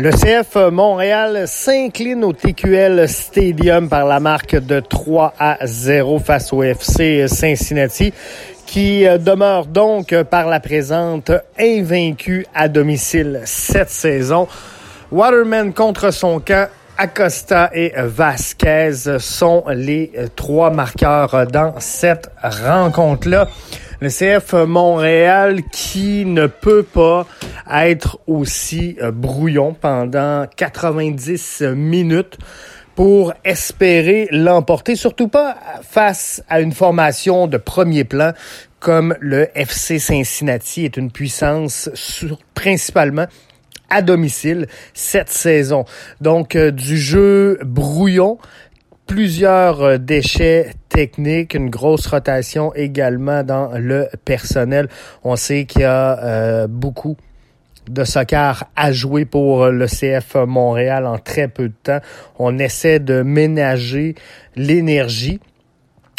Le CF Montréal s'incline au TQL Stadium par la marque de 3 à 0 face au FC Cincinnati qui euh, demeure donc par la présente invaincu à domicile cette saison. Waterman contre son camp, Acosta et Vasquez sont les trois marqueurs dans cette rencontre-là le CF Montréal qui ne peut pas être aussi euh, brouillon pendant 90 minutes pour espérer l'emporter, surtout pas face à une formation de premier plan comme le FC Cincinnati est une puissance sur, principalement à domicile cette saison. Donc euh, du jeu brouillon plusieurs euh, déchets techniques, une grosse rotation également dans le personnel. On sait qu'il y a euh, beaucoup de soccer à jouer pour le CF Montréal en très peu de temps. On essaie de ménager l'énergie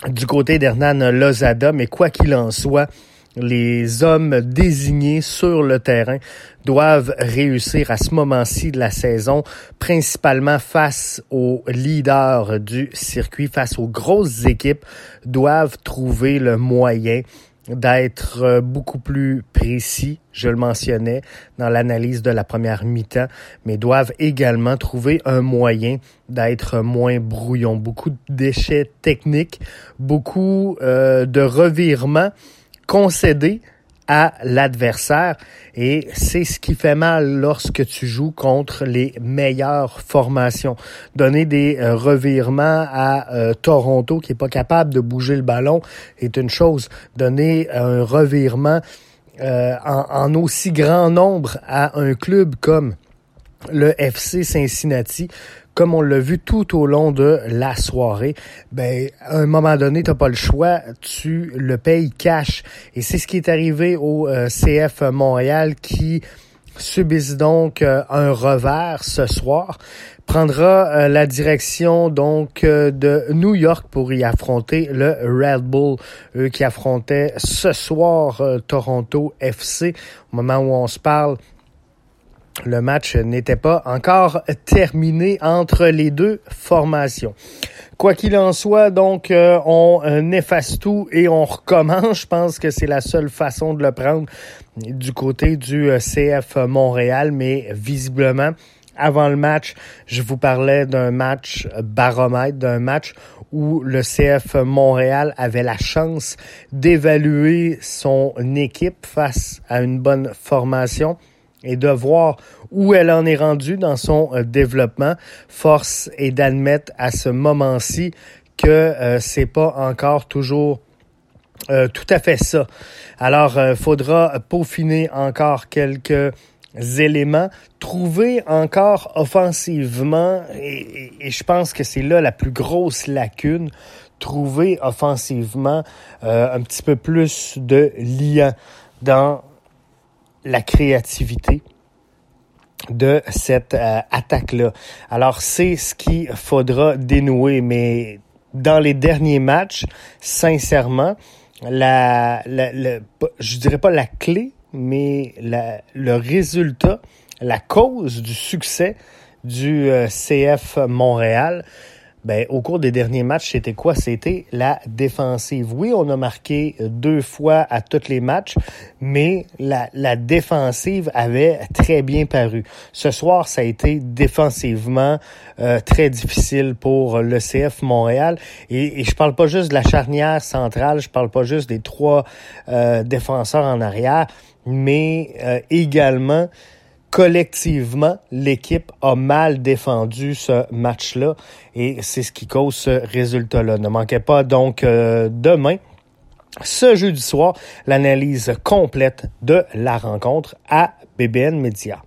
du côté d'Hernan Lozada, mais quoi qu'il en soit, les hommes désignés sur le terrain doivent réussir à ce moment-ci de la saison, principalement face aux leaders du circuit, face aux grosses équipes, doivent trouver le moyen d'être beaucoup plus précis, je le mentionnais, dans l'analyse de la première mi-temps, mais doivent également trouver un moyen d'être moins brouillon. Beaucoup de déchets techniques, beaucoup euh, de revirements concéder à l'adversaire et c'est ce qui fait mal lorsque tu joues contre les meilleures formations. Donner des euh, revirements à euh, Toronto qui est pas capable de bouger le ballon est une chose. Donner un revirement euh, en, en, aussi grand nombre à un club comme le FC Cincinnati comme on l'a vu tout au long de la soirée, ben, à un moment donné, t'as pas le choix, tu le payes cash. Et c'est ce qui est arrivé au euh, CF Montréal qui subissent donc euh, un revers ce soir, prendra euh, la direction donc de New York pour y affronter le Red Bull, eux qui affrontaient ce soir Toronto FC. Au moment où on se parle, le match n'était pas encore terminé entre les deux formations. Quoi qu'il en soit, donc, euh, on euh, efface tout et on recommence. Je pense que c'est la seule façon de le prendre du côté du euh, CF Montréal, mais visiblement, avant le match, je vous parlais d'un match baromètre, d'un match où le CF Montréal avait la chance d'évaluer son équipe face à une bonne formation et de voir où elle en est rendue dans son euh, développement. Force est d'admettre à ce moment-ci que euh, c'est pas encore toujours euh, tout à fait ça. Alors, il faudra peaufiner encore quelques éléments, trouver encore offensivement, et, et je pense que c'est là la plus grosse lacune, trouver offensivement un petit peu plus de lien dans la créativité de cette euh, attaque-là. Alors, c'est ce qu'il faudra dénouer, mais dans les derniers matchs, sincèrement, la, la, je dirais pas la clé, mais la, le résultat, la cause du succès du euh, CF Montréal, ben, au cours des derniers matchs, c'était quoi? C'était la défensive. Oui, on a marqué deux fois à tous les matchs, mais la, la défensive avait très bien paru. Ce soir, ça a été défensivement euh, très difficile pour le CF Montréal. Et, et je parle pas juste de la charnière centrale, je parle pas juste des trois euh, défenseurs en arrière, mais euh, également collectivement, l'équipe a mal défendu ce match-là et c'est ce qui cause ce résultat-là. Ne manquez pas donc euh, demain, ce jeudi soir, l'analyse complète de la rencontre à BBN Media.